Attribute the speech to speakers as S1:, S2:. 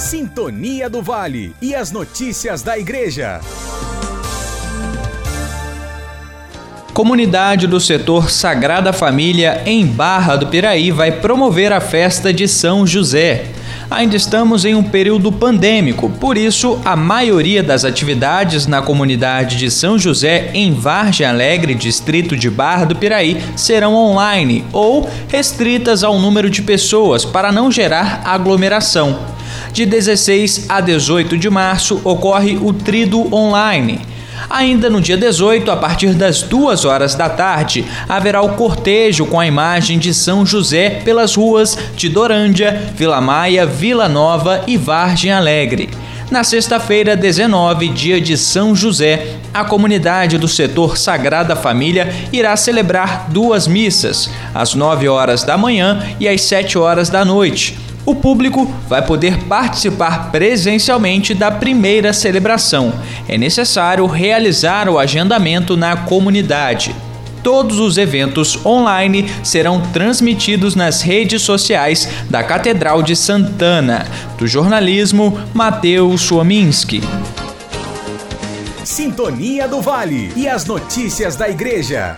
S1: Sintonia do Vale e as notícias da Igreja.
S2: Comunidade do setor Sagrada Família em Barra do Piraí vai promover a festa de São José. Ainda estamos em um período pandêmico, por isso a maioria das atividades na comunidade de São José em Vargem Alegre, distrito de Barra do Piraí, serão online ou restritas ao número de pessoas para não gerar aglomeração. De 16 a 18 de março ocorre o Trido Online. Ainda no dia 18, a partir das duas horas da tarde, haverá o cortejo com a imagem de São José pelas ruas de Dorândia, Vila Maia, Vila Nova e Vargem Alegre. Na sexta-feira, 19, dia de São José, a comunidade do setor Sagrada Família irá celebrar duas missas, às 9 horas da manhã e às 7 horas da noite o público vai poder participar presencialmente da primeira celebração. É necessário realizar o agendamento na comunidade. Todos os eventos online serão transmitidos nas redes sociais da Catedral de Santana. Do jornalismo, Matheus Suominski.
S1: Sintonia do Vale e as notícias da Igreja.